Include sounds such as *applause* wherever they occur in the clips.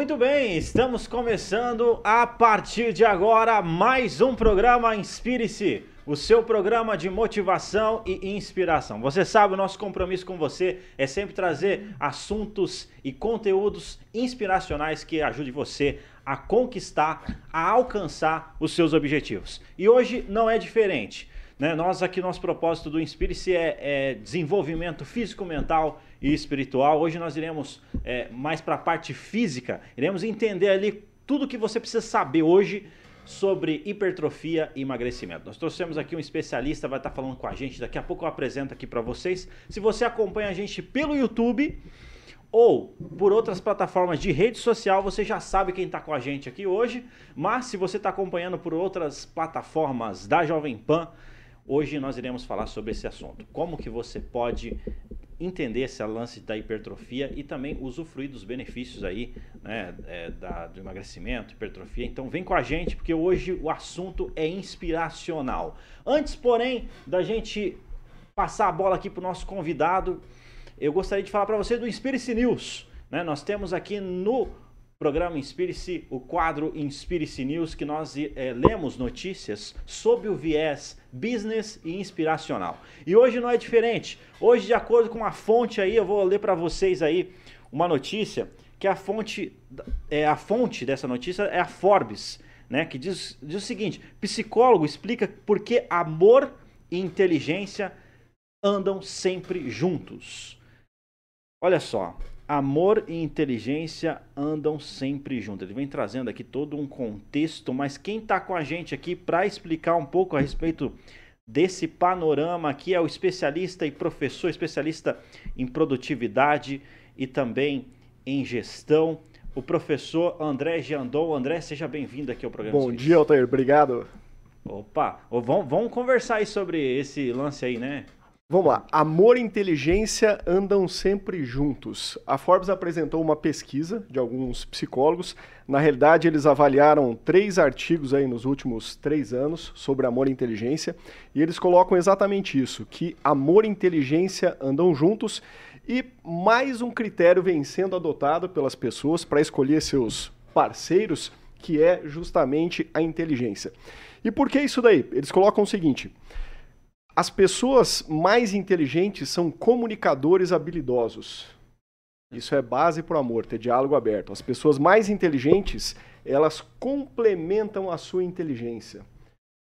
Muito bem, estamos começando a partir de agora mais um programa Inspire-se, o seu programa de motivação e inspiração. Você sabe, o nosso compromisso com você é sempre trazer assuntos e conteúdos inspiracionais que ajudem você a conquistar, a alcançar os seus objetivos. E hoje não é diferente. Né? Nós aqui, nosso propósito do Inspire-se é, é, desenvolvimento físico, mental e espiritual. Hoje nós iremos é, mais para a parte física, iremos entender ali tudo que você precisa saber hoje sobre hipertrofia e emagrecimento. Nós trouxemos aqui um especialista, vai estar falando com a gente, daqui a pouco eu apresento aqui para vocês. Se você acompanha a gente pelo YouTube ou por outras plataformas de rede social, você já sabe quem está com a gente aqui hoje. Mas se você está acompanhando por outras plataformas da Jovem Pan, Hoje nós iremos falar sobre esse assunto. Como que você pode entender esse lance da hipertrofia e também usufruir dos benefícios aí, né, é, da, do emagrecimento, hipertrofia. Então vem com a gente porque hoje o assunto é inspiracional. Antes, porém, da gente passar a bola aqui para o nosso convidado, eu gostaria de falar para você do Inspire-se News. Né? Nós temos aqui no programa Inspire-se, o quadro Inspire-se News, que nós é, lemos notícias sob o viés business e inspiracional. E hoje não é diferente. Hoje, de acordo com a fonte aí, eu vou ler para vocês aí uma notícia que a fonte é a fonte dessa notícia é a Forbes, né, que diz, diz o seguinte: psicólogo explica por que amor e inteligência andam sempre juntos. Olha só, amor e inteligência andam sempre juntos. Ele vem trazendo aqui todo um contexto, mas quem está com a gente aqui para explicar um pouco a respeito desse panorama aqui é o especialista e professor, especialista em produtividade e também em gestão, o professor André Giandon. André, seja bem-vindo aqui ao programa. Bom dia, Altair. Obrigado. Opa, vamos, vamos conversar aí sobre esse lance aí, né? Vamos lá. Amor e inteligência andam sempre juntos. A Forbes apresentou uma pesquisa de alguns psicólogos. Na realidade, eles avaliaram três artigos aí nos últimos três anos sobre amor e inteligência. E eles colocam exatamente isso: que amor e inteligência andam juntos. E mais um critério vem sendo adotado pelas pessoas para escolher seus parceiros, que é justamente a inteligência. E por que isso daí? Eles colocam o seguinte. As pessoas mais inteligentes são comunicadores habilidosos. Isso é base para o amor, ter diálogo aberto. As pessoas mais inteligentes, elas complementam a sua inteligência.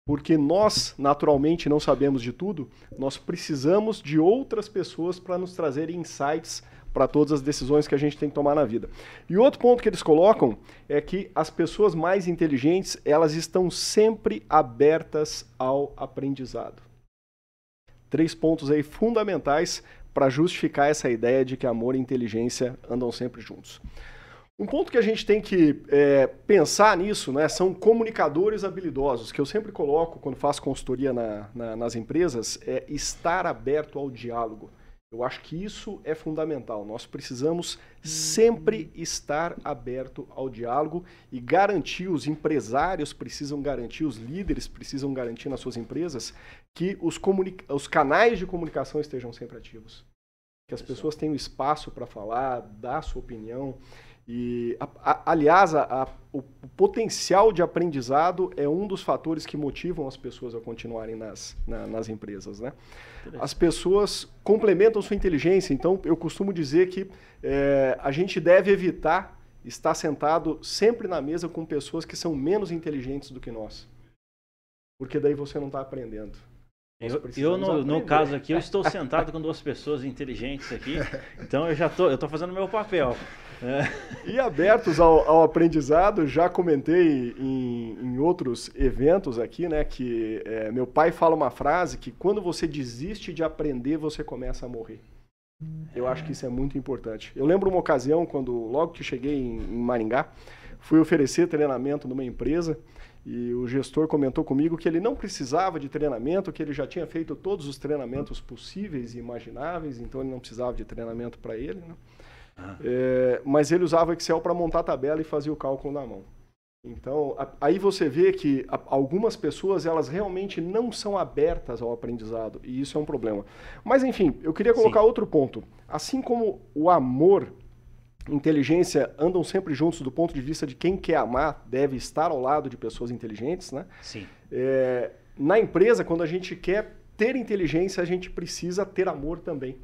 Porque nós, naturalmente, não sabemos de tudo, nós precisamos de outras pessoas para nos trazerem insights para todas as decisões que a gente tem que tomar na vida. E outro ponto que eles colocam é que as pessoas mais inteligentes, elas estão sempre abertas ao aprendizado três pontos aí fundamentais para justificar essa ideia de que amor e inteligência andam sempre juntos. Um ponto que a gente tem que é, pensar nisso né, são comunicadores habilidosos, que eu sempre coloco quando faço consultoria na, na, nas empresas, é estar aberto ao diálogo. Eu acho que isso é fundamental. Nós precisamos sempre estar aberto ao diálogo e garantir, os empresários precisam garantir, os líderes precisam garantir nas suas empresas que os, os canais de comunicação estejam sempre ativos. Que as pessoas tenham espaço para falar, dar sua opinião. E, a, a, aliás, a, o, potencial de aprendizado é um dos fatores que motivam as pessoas a continuarem nas, na, nas empresas. Né? As pessoas complementam sua inteligência, então eu costumo dizer que é, a gente deve evitar estar sentado sempre na mesa com pessoas que são menos inteligentes do que nós. Porque daí você não está aprendendo. Eu, eu no, no, caso aqui, eu *laughs* estou sentado com duas pessoas inteligentes aqui, então eu já tô, eu tô fazendo o meu papel. É. E abertos ao, ao, aprendizado, já comentei em, em, outros eventos aqui, né, que é, meu pai fala uma frase que quando você desiste de aprender, você começa a morrer. Eu acho que isso é muito importante. Eu lembro uma ocasião, quando logo que cheguei em, em Maringá, fui oferecer treinamento numa empresa e o gestor comentou comigo que ele não precisava de treinamento, que ele já tinha feito todos os treinamentos possíveis e imagináveis, então ele não precisava de treinamento para ele. Né? Ah. É, mas ele usava Excel para montar a tabela e fazia o cálculo na mão. Então, a, aí você vê que a, algumas pessoas elas realmente não são abertas ao aprendizado e isso é um problema. Mas enfim, eu queria colocar Sim. outro ponto. Assim como o amor inteligência andam sempre juntos do ponto de vista de quem quer amar deve estar ao lado de pessoas inteligentes, né? Sim. É, na empresa, quando a gente quer ter inteligência, a gente precisa ter amor também.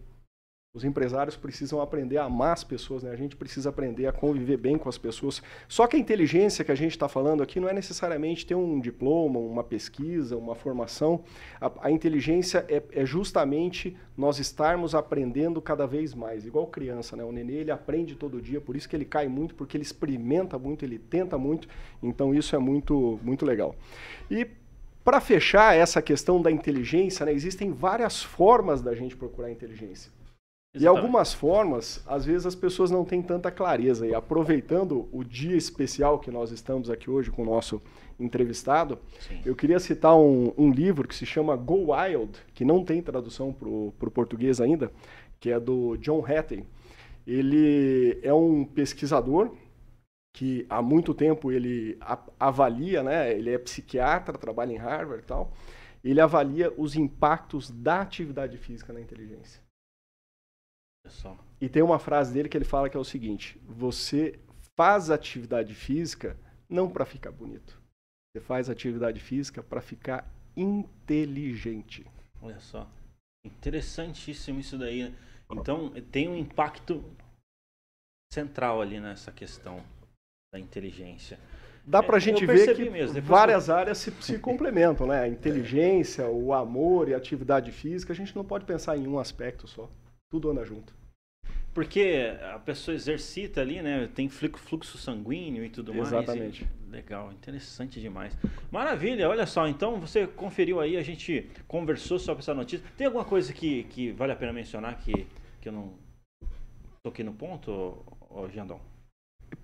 Os empresários precisam aprender a amar as pessoas, né? a gente precisa aprender a conviver bem com as pessoas. Só que a inteligência que a gente está falando aqui não é necessariamente ter um diploma, uma pesquisa, uma formação. A, a inteligência é, é, justamente nós estarmos aprendendo cada vez mais. Igual criança, né? o nenê ele aprende todo dia, por isso que ele cai muito, porque ele experimenta muito, ele tenta muito. Então isso é muito, muito legal. E para fechar essa questão da inteligência, né, existem várias formas da gente procurar inteligência. Exatamente. E algumas formas, às vezes as pessoas não têm tanta clareza. E aproveitando o dia especial que nós estamos aqui hoje com o nosso entrevistado, Sim. eu queria citar um, um, livro que se chama Go Wild, que não tem tradução para o português ainda, que é do John Hattie. Ele é um pesquisador que há muito tempo ele avalia, né? ele é psiquiatra, trabalha em Harvard e tal, ele avalia os impactos da atividade física na inteligência. Só. E tem uma frase dele que ele fala que é o seguinte: você faz atividade física não para ficar bonito. Você faz atividade física para ficar inteligente. Olha só. Interessantíssimo isso daí. Né? Então, tem um impacto central ali nessa questão da inteligência. Dá para a é, gente ver que mesmo, várias eu... áreas se, se complementam, né? A *laughs* inteligência, o amor e a atividade física, a gente não pode pensar em um aspecto só. Tudo anda junto. Porque a pessoa exercita ali, né? Tem fluxo sanguíneo e tudo mais. Exatamente. Legal, interessante demais. Maravilha, olha só, então você conferiu aí, a gente conversou sobre essa notícia. Tem alguma coisa que, que vale a pena mencionar que, que eu não toquei no ponto, ô, Jandão?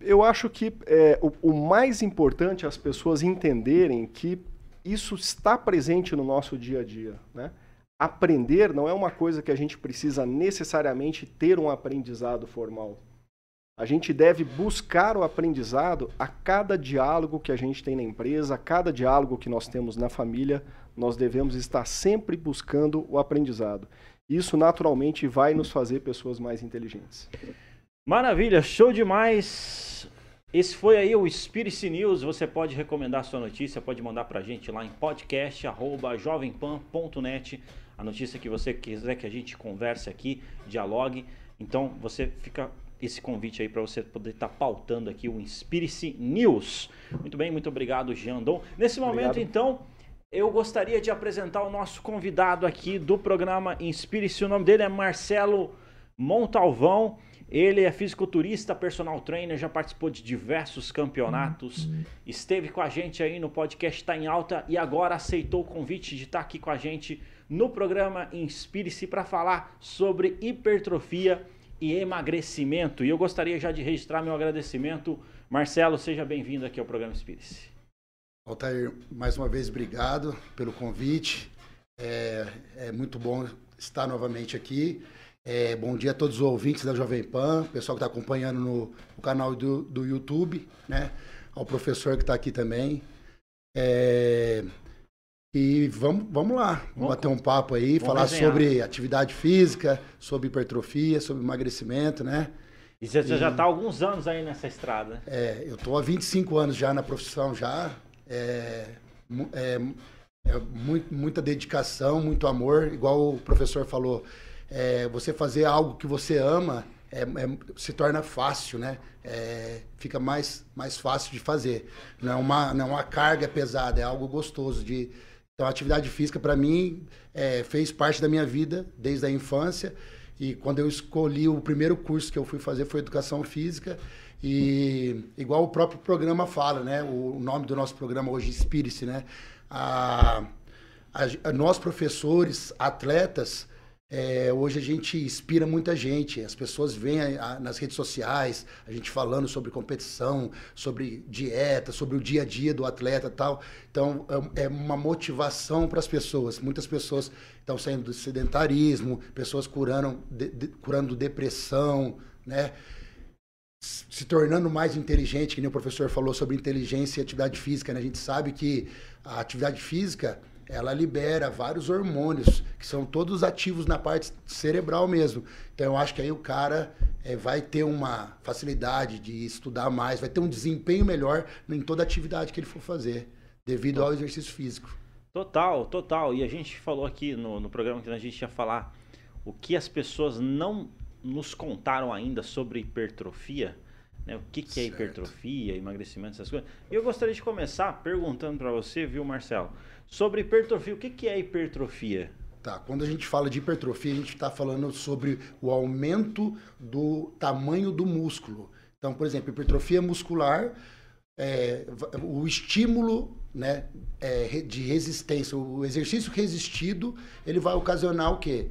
Eu acho que é, o, o mais importante é as pessoas entenderem que isso está presente no nosso dia a dia, né? Aprender não é uma coisa que a gente precisa necessariamente ter um aprendizado formal. A gente deve buscar o aprendizado a cada diálogo que a gente tem na empresa, a cada diálogo que nós temos na família, nós devemos estar sempre buscando o aprendizado. Isso naturalmente vai nos fazer pessoas mais inteligentes. Maravilha, show demais. Esse foi aí o Spirit News. Você pode recomendar sua notícia, pode mandar para a gente lá em podcast@jovempan.net a notícia que você quiser que a gente converse aqui, dialogue. Então você fica esse convite aí para você poder estar tá pautando aqui o Inspire-se News. Muito bem, muito obrigado, Jandon. Nesse momento, obrigado. então, eu gostaria de apresentar o nosso convidado aqui do programa Inspire-se. O nome dele é Marcelo Montalvão. Ele é fisiculturista, personal trainer, já participou de diversos campeonatos, esteve com a gente aí no podcast Tá em Alta e agora aceitou o convite de estar tá aqui com a gente no programa Inspire-se para falar sobre hipertrofia e emagrecimento. E eu gostaria já de registrar meu agradecimento. Marcelo, seja bem-vindo aqui ao programa Inspire-se. Altair, mais uma vez, obrigado pelo convite. É, é muito bom estar novamente aqui. É, bom dia a todos os ouvintes da Jovem Pan, pessoal que está acompanhando no, no, canal do, do YouTube, né? Ao professor que está aqui também. É, e vamos, vamos lá, vamos, vamos bater um papo aí, falar desenhar. sobre atividade física, sobre hipertrofia, sobre emagrecimento, né? E você e, já está há alguns anos aí nessa estrada. É, eu estou há 25 anos já na profissão já. É, é, é muito, muita dedicação, muito amor, igual o professor falou. É, você fazer algo que você ama é, é, se torna fácil, né? É, fica mais, mais fácil de fazer. Não é, uma, não é uma carga pesada, é algo gostoso de, então, a atividade física, para mim, é, fez parte da minha vida desde a infância. E quando eu escolhi o primeiro curso que eu fui fazer foi Educação Física. E igual o próprio programa fala, né? O nome do nosso programa hoje, Inspire-se, né? A, a, nós, professores, atletas, é, hoje a gente inspira muita gente. As pessoas veem a, a, nas redes sociais a gente falando sobre competição, sobre dieta, sobre o dia a dia do atleta tal. Então é, é uma motivação para as pessoas. Muitas pessoas estão saindo do sedentarismo, pessoas curando, de, de, curando depressão, né? se tornando mais inteligente, que nem o professor falou sobre inteligência e atividade física. Né? A gente sabe que a atividade física ela libera vários hormônios, que são todos ativos na parte cerebral mesmo. Então eu acho que aí o cara é, vai ter uma facilidade de estudar mais, vai ter um desempenho melhor em toda atividade que ele for fazer, devido ao exercício físico. Total, total. E a gente falou aqui no, no programa que a gente ia falar o que as pessoas não nos contaram ainda sobre hipertrofia. Né? O que, que é hipertrofia, emagrecimento, essas coisas. E eu gostaria de começar perguntando para você, viu, Marcelo, sobre hipertrofia. O que, que é hipertrofia? Tá, quando a gente fala de hipertrofia, a gente está falando sobre o aumento do tamanho do músculo. Então, por exemplo, hipertrofia muscular, é, o estímulo né, é, de resistência, o exercício resistido, ele vai ocasionar o quê?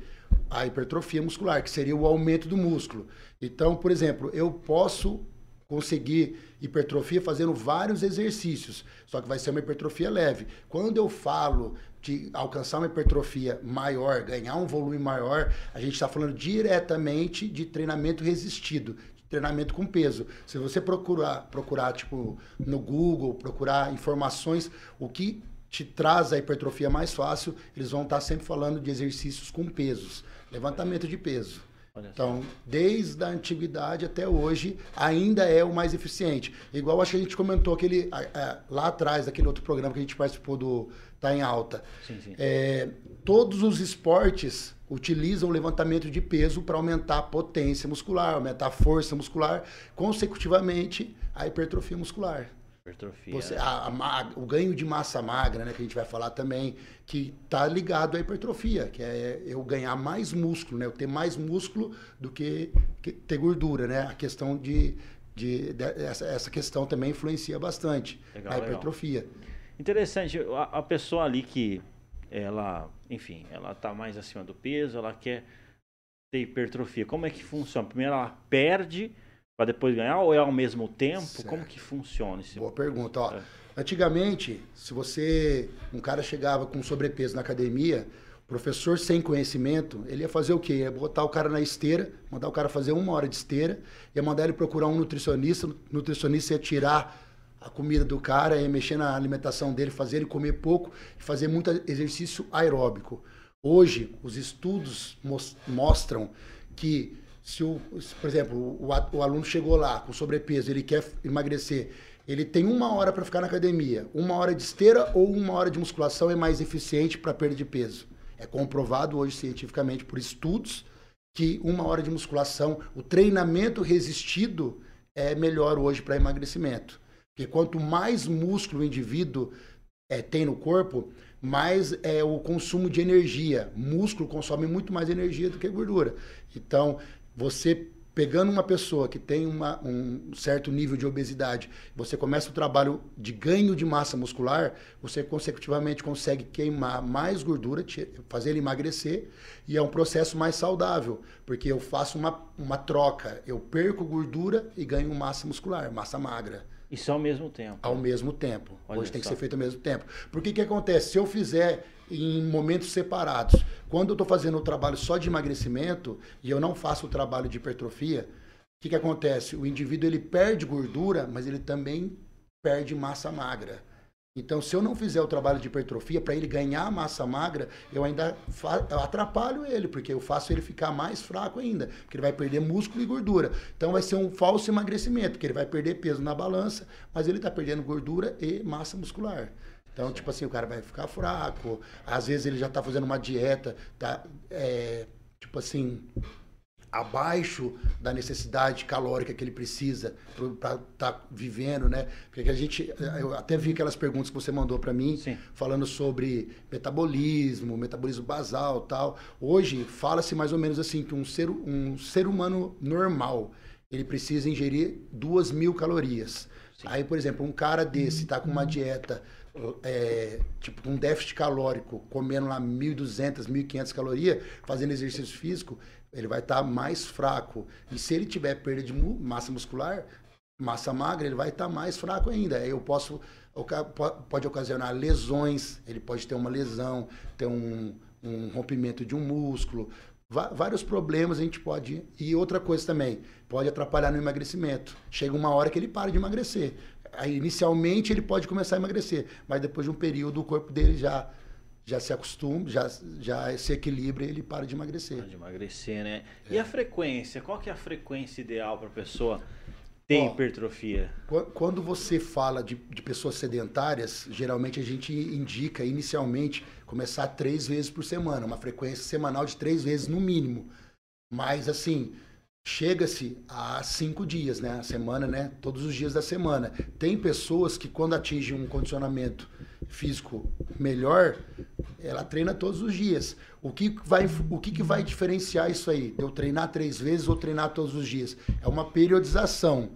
A hipertrofia muscular, que seria o aumento do músculo. Então, por exemplo, eu posso conseguir hipertrofia fazendo vários exercícios, só que vai ser uma hipertrofia leve. Quando eu falo de alcançar uma hipertrofia maior, ganhar um volume maior, a gente está falando diretamente de treinamento resistido, treinamento com peso. Se você procurar, procurar tipo no Google, procurar informações, o que te traz a hipertrofia mais fácil, eles vão estar tá sempre falando de exercícios com pesos, levantamento de peso. Então, desde a antiguidade até hoje, ainda é o mais eficiente. Igual acho que a gente comentou aquele, lá atrás, daquele outro programa que a gente participou do Tá em Alta. Sim, sim. É, todos os esportes utilizam o levantamento de peso para aumentar a potência muscular, aumentar a força muscular, consecutivamente a hipertrofia muscular. Hipertrofia. Você, a, a, o ganho de massa magra, né, que a gente vai falar também, que está ligado à hipertrofia, que é eu ganhar mais músculo, né, eu ter mais músculo do que, que ter gordura, né? A questão de, de, de essa, essa, questão também influencia bastante legal, a hipertrofia. Legal. Interessante, a, a, pessoa ali que ela, enfim, ela está mais acima do peso, ela quer ter hipertrofia. Como é que funciona? Primeiro ela perde para depois ganhar ou é ao mesmo tempo? Certo. Como que funciona esse Boa pergunta, ó. É. Antigamente, se você um cara chegava com sobrepeso na academia, professor sem conhecimento, ele ia fazer o quê? Ia botar o cara na esteira, mandar o cara fazer uma hora de esteira, ia mandar ele procurar um nutricionista, o nutricionista ia tirar a comida do cara, ia mexer na alimentação dele, fazer ele comer pouco e fazer muito exercício aeróbico. Hoje, os estudos mostram que se o, se, por exemplo, o, o, aluno chegou lá com sobrepeso, ele quer emagrecer, ele tem uma hora para ficar na academia. Uma hora de esteira ou uma hora de musculação é mais eficiente para perda de peso. É comprovado hoje cientificamente por estudos que uma hora de musculação, o treinamento resistido é melhor hoje para emagrecimento. Porque quanto mais músculo o indivíduo é, tem no corpo, mais é o consumo de energia. Músculo consome muito mais energia do que gordura. Então, você pegando uma pessoa que tem uma, um certo nível de obesidade, você começa o trabalho de ganho de massa muscular, você consecutivamente consegue queimar mais gordura, fazer ele emagrecer, e é um processo mais saudável, porque eu faço uma, uma troca, eu perco gordura e ganho massa muscular, massa magra. Isso ao mesmo tempo. Ao mesmo tempo. Olha Hoje só. tem que ser feito ao mesmo tempo. Porque que acontece? Se eu fizer em momentos separados, quando eu estou fazendo o trabalho só de emagrecimento e eu não faço o trabalho de hipertrofia, o que, que acontece? O indivíduo ele perde gordura, mas ele também perde massa magra. Então, se eu não fizer o trabalho de hipertrofia para ele ganhar massa magra, eu ainda eu atrapalho ele, porque eu faço ele ficar mais fraco ainda, porque ele vai perder músculo e gordura. Então, vai ser um falso emagrecimento, porque ele vai perder peso na balança, mas ele está perdendo gordura e massa muscular. Então, tipo assim, o cara vai ficar fraco, às vezes ele já está fazendo uma dieta, tá, é, tipo assim, abaixo da necessidade calórica que ele precisa para estar tá vivendo, né? Porque a gente, eu até vi aquelas perguntas que você mandou para mim, Sim. falando sobre metabolismo, metabolismo basal, tal. Hoje fala-se mais ou menos assim que um ser, um ser humano normal ele precisa ingerir duas mil calorias. Sim. Aí, por exemplo, um cara desse está com uma dieta é, tipo um déficit calórico, comendo lá 1.200, 1.500 calorias, fazendo exercício físico, ele vai estar tá mais fraco. E se ele tiver perda de massa muscular, massa magra, ele vai estar tá mais fraco ainda. Eu posso pode ocasionar lesões, ele pode ter uma lesão, ter um, um rompimento de um músculo, vários problemas a gente pode. E outra coisa também, pode atrapalhar no emagrecimento. Chega uma hora que ele para de emagrecer. Aí, inicialmente ele pode começar a emagrecer, mas depois de um período o corpo dele já já se acostuma, já, já se equilibra e ele para de emagrecer. Para de emagrecer, né? É. E a frequência? Qual que é a frequência ideal para a pessoa ter Ó, hipertrofia? Quando você fala de, de pessoas sedentárias, geralmente a gente indica inicialmente começar três vezes por semana, uma frequência semanal de três vezes no mínimo. Mas assim, chega-se a cinco dias, né? A semana, né? Todos os dias da semana. Tem pessoas que quando atingem um condicionamento físico melhor, ela treina todos os dias. O que vai, o que, que vai diferenciar isso aí? Eu treinar três vezes ou treinar todos os dias? É uma periodização.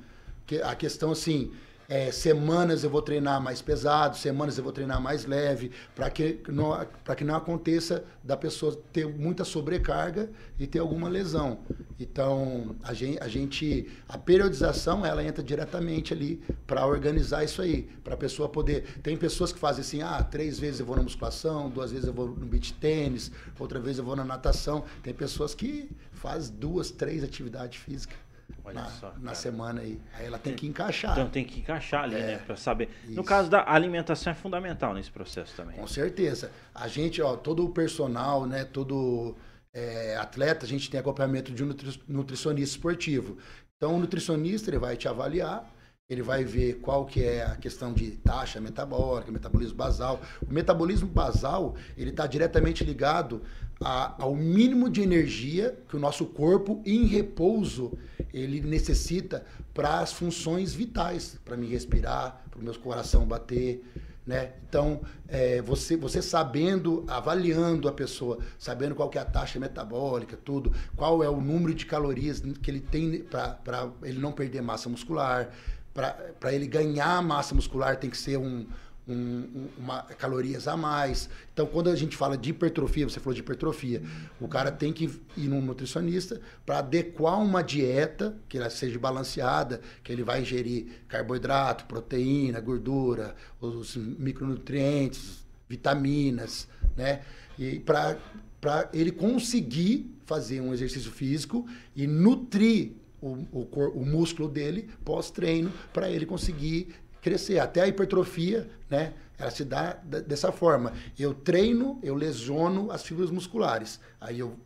A questão assim, é, semanas eu vou treinar mais pesado, semanas eu vou treinar mais leve, para que, não, que não aconteça da pessoa ter muita sobrecarga e ter alguma lesão. Então, a gente, a, gente, a periodização, ela entra diretamente ali para organizar isso aí, para a pessoa poder... Tem pessoas que fazem assim, ah, três vezes eu vou na musculação, duas vezes eu vou no beach tênis, outra vez eu vou na natação. Tem pessoas que fazem duas, três atividades físicas. Olha na, só, na semana aí. Aí ela tem que encaixar. Então tem que encaixar ali, né, é, né? Pra saber. Isso. No caso da alimentação é fundamental nesse processo também. Com certeza. A gente, ó, todo o personal, né? Todo é, atleta, a gente tem acompanhamento de um nutricionista esportivo. Então o nutricionista ele vai te avaliar ele vai ver qual que é a questão de taxa metabólica, metabolismo basal. O metabolismo basal, ele está diretamente ligado a, ao mínimo de energia que o nosso corpo, em repouso, ele necessita para as funções vitais, para me respirar, para o meu coração bater, né? Então, é, você, você sabendo, avaliando a pessoa, sabendo qual que é a taxa metabólica, tudo, qual é o número de calorias que ele tem para ele não perder massa muscular, para ele ganhar massa muscular tem que ser um, um, uma calorias a mais. Então, quando a gente fala de hipertrofia, você falou de hipertrofia, o cara tem que ir num nutricionista para adequar uma dieta que ela seja balanceada, que ele vai ingerir carboidrato, proteína, gordura, os micronutrientes, vitaminas, né? E para para ele conseguir fazer um exercício físico e nutrir o, o, o músculo dele pós-treino para ele conseguir crescer. Até a hipertrofia, né? Ela se dá dessa forma. Eu treino, eu lesiono as fibras musculares. Aí eu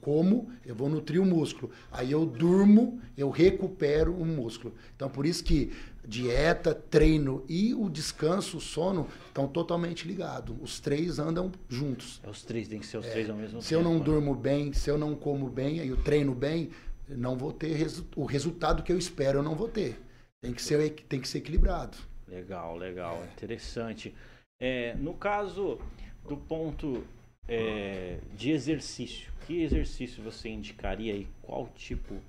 como, eu vou nutrir o músculo. Aí eu durmo, eu recupero o músculo. Então, por isso que dieta, treino e o descanso, o sono, estão totalmente ligados. Os três andam juntos. É, os três, tem que ser os é, três ao mesmo se tempo. Se eu não né? durmo bem, se eu não como bem, aí eu treino bem, não vou ter resu o resultado que eu espero, eu não vou ter. Tem que ser, tem que ser equilibrado. Legal, legal, é. interessante. É, no caso do ponto é, de exercício, que exercício você indicaria e qual tipo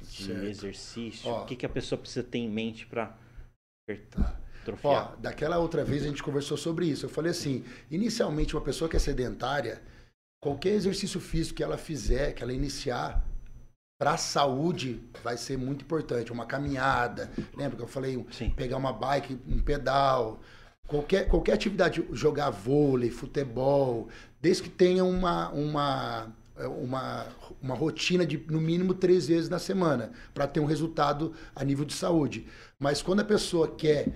de certo. exercício? Ó, o que, que a pessoa precisa ter em mente para Ó, daquela outra vez a gente conversou sobre isso. Eu falei assim, inicialmente uma pessoa que é sedentária, qualquer exercício físico que ela fizer, que ela iniciar, para a saúde vai ser muito importante. Uma caminhada, lembra que eu falei? Sim. Pegar uma bike, um pedal, qualquer, qualquer atividade, jogar vôlei, futebol, desde que tenha uma, uma, uma, uma rotina de no mínimo três vezes na semana, para ter um resultado a nível de saúde. Mas quando a pessoa quer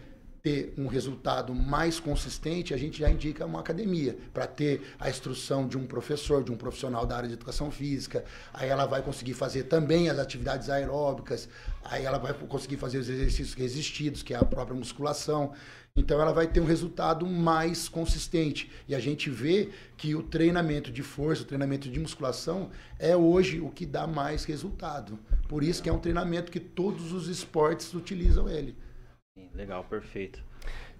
ter um resultado mais consistente, a gente já indica uma academia, para ter a instrução de um professor, de um profissional da área de educação física. Aí ela vai conseguir fazer também as atividades aeróbicas, aí ela vai conseguir fazer os exercícios resistidos, que é a própria musculação. Então ela vai ter um resultado mais consistente. E a gente vê que o treinamento de força, o treinamento de musculação é hoje o que dá mais resultado. Por isso que é um treinamento que todos os esportes utilizam ele. Legal, perfeito.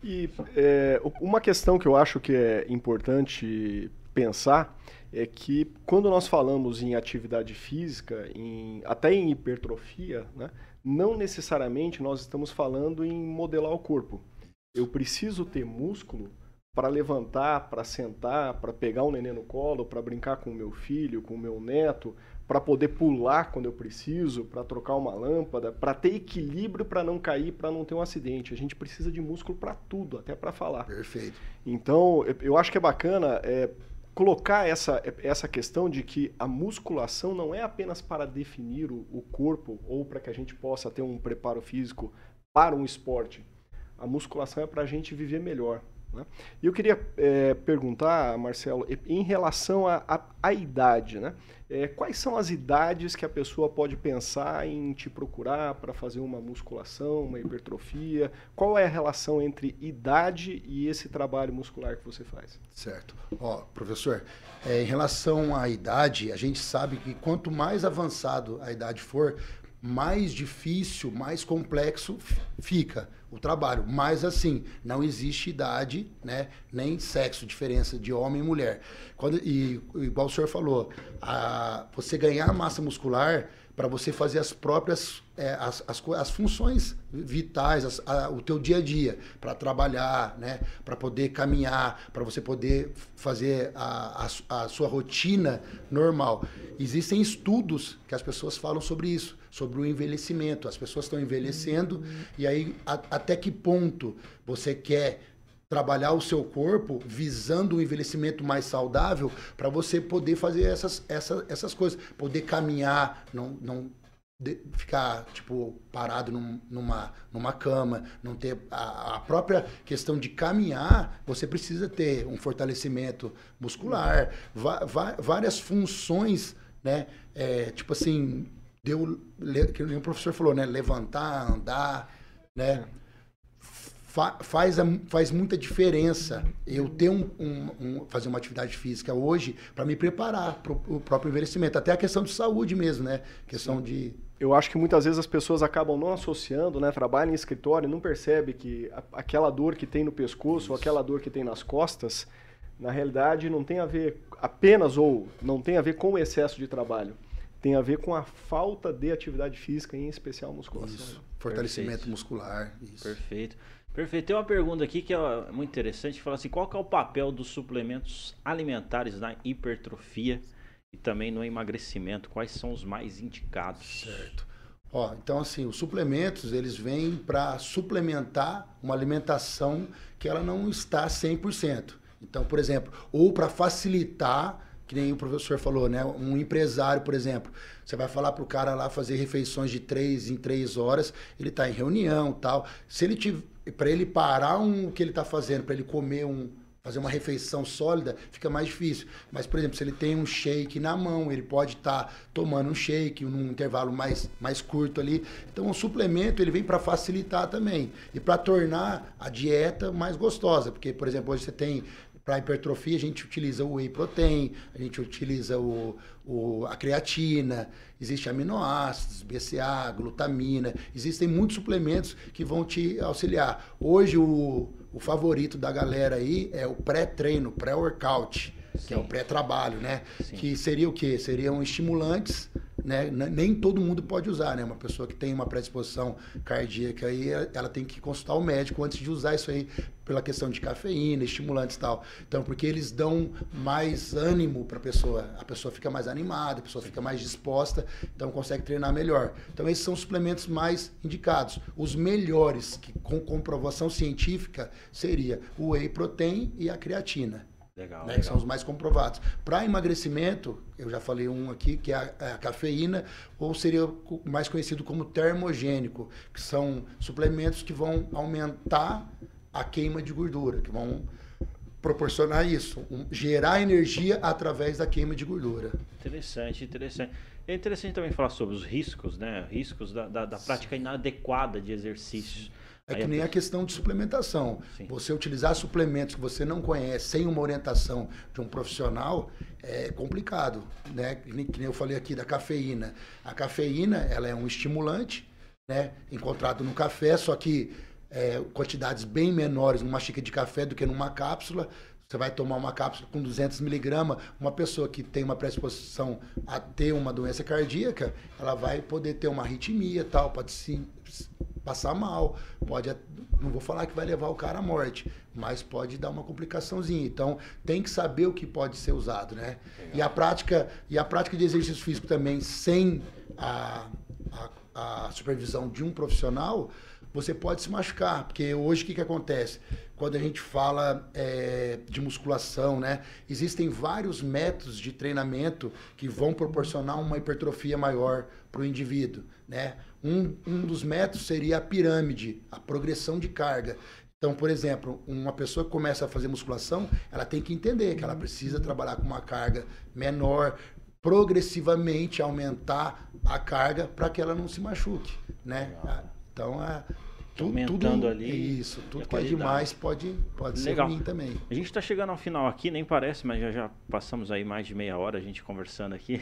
E é, uma questão que eu acho que é importante pensar é que quando nós falamos em atividade física, em, até em hipertrofia, né, não necessariamente nós estamos falando em modelar o corpo. Eu preciso ter músculo para levantar, para sentar, para pegar o neném no colo, para brincar com o meu filho, com o meu neto, para poder pular quando eu preciso, para trocar uma lâmpada, para ter equilíbrio para não cair, para não ter um acidente. A gente precisa de músculo para tudo, até para falar. Perfeito. Então, eu acho que é bacana é, colocar essa, essa questão de que a musculação não é apenas para definir o, o corpo ou para que a gente possa ter um preparo físico para um esporte. A musculação é para a gente viver melhor. Né? Eu queria é, perguntar, Marcelo, em relação à idade, né? É, quais são as idades que a pessoa pode pensar em te procurar para fazer uma musculação, uma hipertrofia? Qual é a relação entre idade e esse trabalho muscular que você faz? Certo. Ó, professor, é, em relação à idade, a gente sabe que quanto mais avançado a idade for, mais difícil, mais complexo fica o trabalho. Mas assim, não existe idade, né, nem sexo, diferença de homem e mulher. Quando, e igual o senhor falou, a, você ganhar massa muscular para você fazer as próprias é, as, as, as, funções vitais, as, a, o teu dia a dia, para trabalhar, né, para poder caminhar, para você poder fazer a, a, a sua rotina normal. Existem estudos que as pessoas falam sobre isso sobre o envelhecimento. As pessoas estão envelhecendo uhum. e aí a, até que ponto você quer trabalhar o seu corpo visando um envelhecimento mais saudável para você poder fazer essas, essas, essas coisas, poder caminhar, não, não de, ficar tipo parado num, numa, numa cama, não ter a, a, própria questão de caminhar, você precisa ter um fortalecimento muscular, várias funções, né? É, tipo assim, deu, que o professor falou, né? Levantar, andar, né? Fa, faz, a, faz muita diferença eu ter um, um, um fazer uma atividade física hoje para me preparar para o próprio envelhecimento. Até a questão de saúde mesmo, né? Questão de eu acho que muitas vezes as pessoas acabam não associando, né? Trabalham em escritório e não percebe que a, aquela dor que tem no pescoço ou aquela dor que tem nas costas, na realidade não tem a ver apenas ou não tem a ver com o excesso de trabalho tem a ver com a falta de atividade física, em especial musculação. Isso. Fortalecimento Perfeito. muscular. Isso. Perfeito. Perfeito. Tem uma pergunta aqui que é muito interessante, fala assim, qual é o papel dos suplementos alimentares na hipertrofia e também no emagrecimento? Quais são os mais indicados? Certo. Ó, então assim, os suplementos, eles vêm para suplementar uma alimentação que ela não está 100%. Então, por exemplo, ou para facilitar que nem o professor falou, né? Um empresário, por exemplo, você vai falar para o cara lá fazer refeições de três em três horas, ele está em reunião tal. Se ele tiver, para ele parar um, o que ele está fazendo, para ele comer um, fazer uma refeição sólida, fica mais difícil. Mas, por exemplo, se ele tem um shake na mão, ele pode estar tá tomando um shake num intervalo mais, mais curto ali. Então, o suplemento ele vem para facilitar também e para tornar a dieta mais gostosa, porque, por exemplo, hoje você tem para hipertrofia, a gente utiliza o whey protein, a gente utiliza o, o, a creatina, existe aminoácidos, BCA, glutamina, existem muitos suplementos que vão te auxiliar. Hoje o, o favorito da galera aí é o pré-treino, pré-workout, que é o pré-trabalho, né? Sim. Que seria o quê? Seriam estimulantes né? Nem todo mundo pode usar, né? Uma pessoa que tem uma predisposição cardíaca aí, ela tem que consultar o médico antes de usar isso aí pela questão de cafeína, estimulantes e tal. Então, porque eles dão mais ânimo para a pessoa, a pessoa fica mais animada, a pessoa fica mais disposta, então consegue treinar melhor. Então, esses são os suplementos mais indicados. Os melhores, que com comprovação científica, seria o whey protein e a creatina. Legal, né, legal. Que são os mais comprovados. Para emagrecimento, eu já falei um aqui, que é a, é a, cafeína, ou seria mais conhecido como termogênico, que são suplementos que vão aumentar a queima de gordura, que vão proporcionar isso, um, gerar energia através da queima de gordura. Interessante, interessante. É interessante também falar sobre os riscos, né? Riscos da, da, da prática inadequada de exercícios. É que nem a questão de suplementação. Sim. Você utilizar suplementos que você não conhece sem uma orientação de um profissional é complicado, né? Que nem eu falei aqui da cafeína. A cafeína, ela é um estimulante, né? Encontrado no café, só que é, quantidades bem menores numa xícara de café do que numa cápsula. Você vai tomar uma cápsula com 200 miligramas, uma pessoa que tem uma predisposição a ter uma doença cardíaca, ela vai poder ter uma arritmia tal, pode se passar mal, pode, não vou falar que vai levar o cara à morte, mas pode dar uma complicaçãozinha. Então, tem que saber o que pode ser usado, né? E a prática, e a prática de exercício físico também sem a, a, a supervisão de um profissional, você pode se machucar, porque hoje o que, que acontece? Quando a gente fala é, de musculação, né? Existem vários métodos de treinamento que vão proporcionar uma hipertrofia maior para o indivíduo, né? Um, um dos métodos seria a pirâmide, a progressão de carga. Então, por exemplo, uma pessoa que começa a fazer musculação, ela tem que entender que ela precisa trabalhar com uma carga menor, progressivamente aumentar a carga para que ela não se machuque, né? Então, é, tudo, aumentando tudo, ali. Isso, tudo que é demais pode, pode ser ruim também. A gente está chegando ao final aqui, nem parece, mas já, já passamos aí mais de meia hora a gente conversando aqui.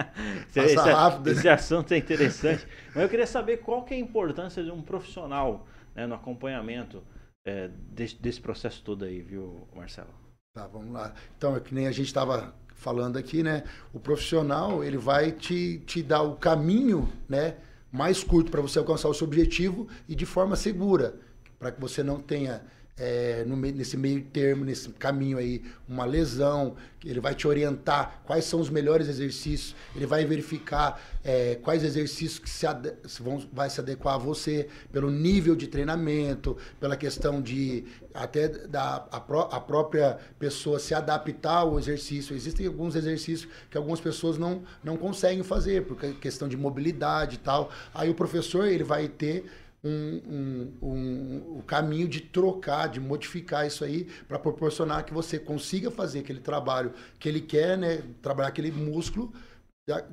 *laughs* esse, rápido, esse, né? esse assunto é interessante. mas eu queria saber qual que é a importância de um profissional né, no acompanhamento é, desse, desse processo todo aí, viu, Marcelo? Tá, vamos lá. Então, é que nem a gente estava falando aqui, né? O profissional, ele vai te, te dar o caminho, né? Mais curto para você alcançar o seu objetivo e de forma segura, para que você não tenha é, no, nesse meio termo, nesse caminho aí, uma lesão, ele vai te orientar quais são os melhores exercícios, ele vai verificar é, quais exercícios que se vão, vai se adequar a você, pelo nível de treinamento, pela questão de até da, a, pró, a própria pessoa se adaptar ao exercício. Existem alguns exercícios que algumas pessoas não, não conseguem fazer, por questão de mobilidade e tal. Aí o professor ele vai ter um, um, um, o caminho de trocar, de modificar isso aí para proporcionar que você consiga fazer aquele trabalho que ele quer, né? Trabalhar aquele músculo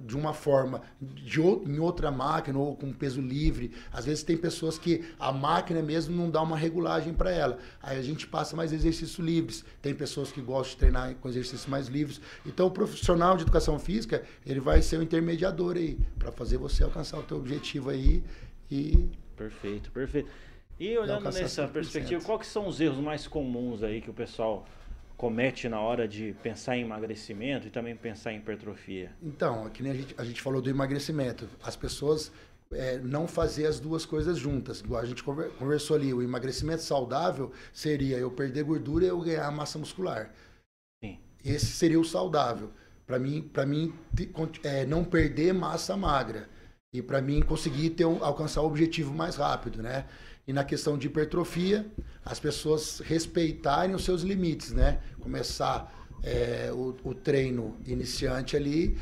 de uma forma de, em outra máquina ou com peso livre. Às vezes tem pessoas que a máquina mesmo não dá uma regulagem para ela. Aí a gente passa mais exercícios livres. Tem pessoas que gostam de treinar com exercícios mais livres. Então o profissional de educação física, ele vai ser o intermediador aí para fazer você alcançar o teu objetivo aí e Perfeito, perfeito. E olhando nessa perspectiva, quais são os erros mais comuns aí que o pessoal comete na hora de pensar em emagrecimento e também pensar em hipertrofia? Então, é que nem a gente, a gente falou do emagrecimento. As pessoas é, não fazer as duas coisas juntas. Igual a gente conversou ali, o emagrecimento saudável seria eu perder gordura e eu ganhar massa muscular. Sim. Esse seria o saudável. Para mim, para mim é, não perder massa magra e para mim conseguir ter alcançar o objetivo mais rápido, né? E na questão de hipertrofia, as pessoas respeitarem os seus limites, né? Começar é, o, o treino iniciante ali,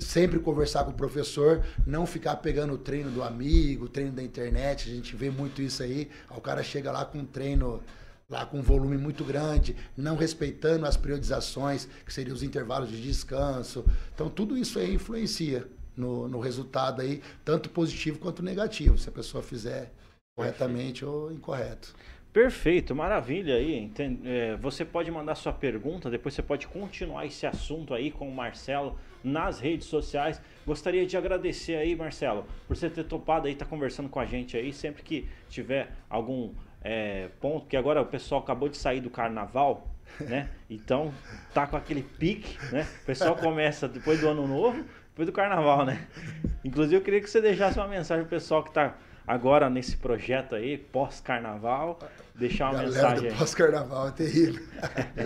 sempre conversar com o professor, não ficar pegando o treino do amigo, o treino da internet, a gente vê muito isso aí. O cara chega lá com um treino lá com um volume muito grande, não respeitando as periodizações, que seriam os intervalos de descanso. Então tudo isso aí influencia no, no resultado aí, tanto positivo quanto negativo, se a pessoa fizer corretamente Perfeito. ou incorreto. Perfeito, maravilha aí. É, você pode mandar sua pergunta, depois você pode continuar esse assunto aí com o Marcelo nas redes sociais. Gostaria de agradecer aí, Marcelo, por você ter topado aí, estar tá conversando com a gente aí, sempre que tiver algum é, ponto, que agora o pessoal acabou de sair do carnaval, né? *laughs* Então tá com aquele pique, né? O pessoal começa depois do ano novo, depois do carnaval, né? *laughs* Inclusive eu queria que você deixasse uma mensagem pro pessoal que tá agora nesse projeto aí, pós-carnaval, deixar uma Galera mensagem. Pós-carnaval é terrível.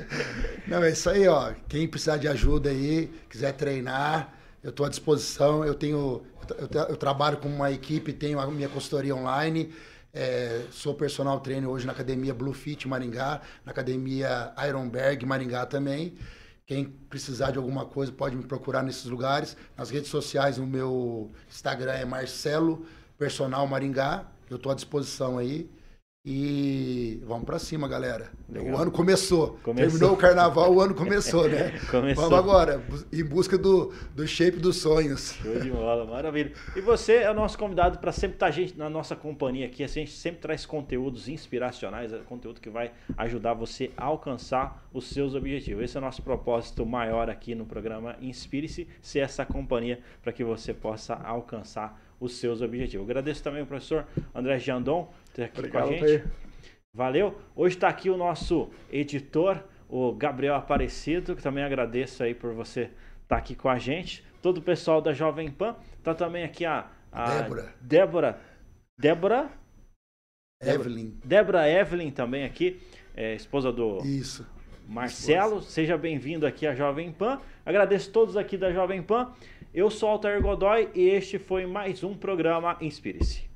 *laughs* Não, é isso aí, ó. Quem precisar de ajuda aí, quiser treinar, eu estou à disposição. Eu tenho, eu, eu, trabalho com uma equipe, tenho a minha consultoria online. É, sou personal trainer hoje na academia Bluefit Maringá, na academia Ironberg Maringá também. Quem precisar de alguma coisa pode me procurar nesses lugares. Nas redes sociais, o meu Instagram é Marcelo Personal Maringá. Eu estou à disposição aí. E vamos para cima, galera. Legal. O ano começou. começou. Terminou o carnaval, o ano começou, né? *laughs* começou. Vamos agora, em busca do, do shape dos sonhos. Show de bola, maravilha. E você é o nosso convidado para sempre estar tá gente na nossa companhia aqui. A gente sempre traz conteúdos inspiracionais, é conteúdo que vai ajudar você a alcançar os seus objetivos. Esse é o nosso propósito maior aqui no programa Inspire-se, ser essa companhia para que você possa alcançar os seus objetivos. Eu agradeço também ao professor André Jandon ter aqui Obrigado, com a gente. Valeu. Hoje está aqui o nosso editor, o Gabriel Aparecido, que também agradeço aí por você estar tá aqui com a gente. Todo o pessoal da Jovem Pan. Tá também aqui a, a Débora. Débora. Débora. Evelyn. Débora Evelyn também aqui, é, esposa do Isso. Marcelo. Seja bem-vindo aqui à Jovem Pan. Agradeço todos aqui da Jovem Pan. Eu sou Altair Godoy e este foi mais um programa Inspire-se.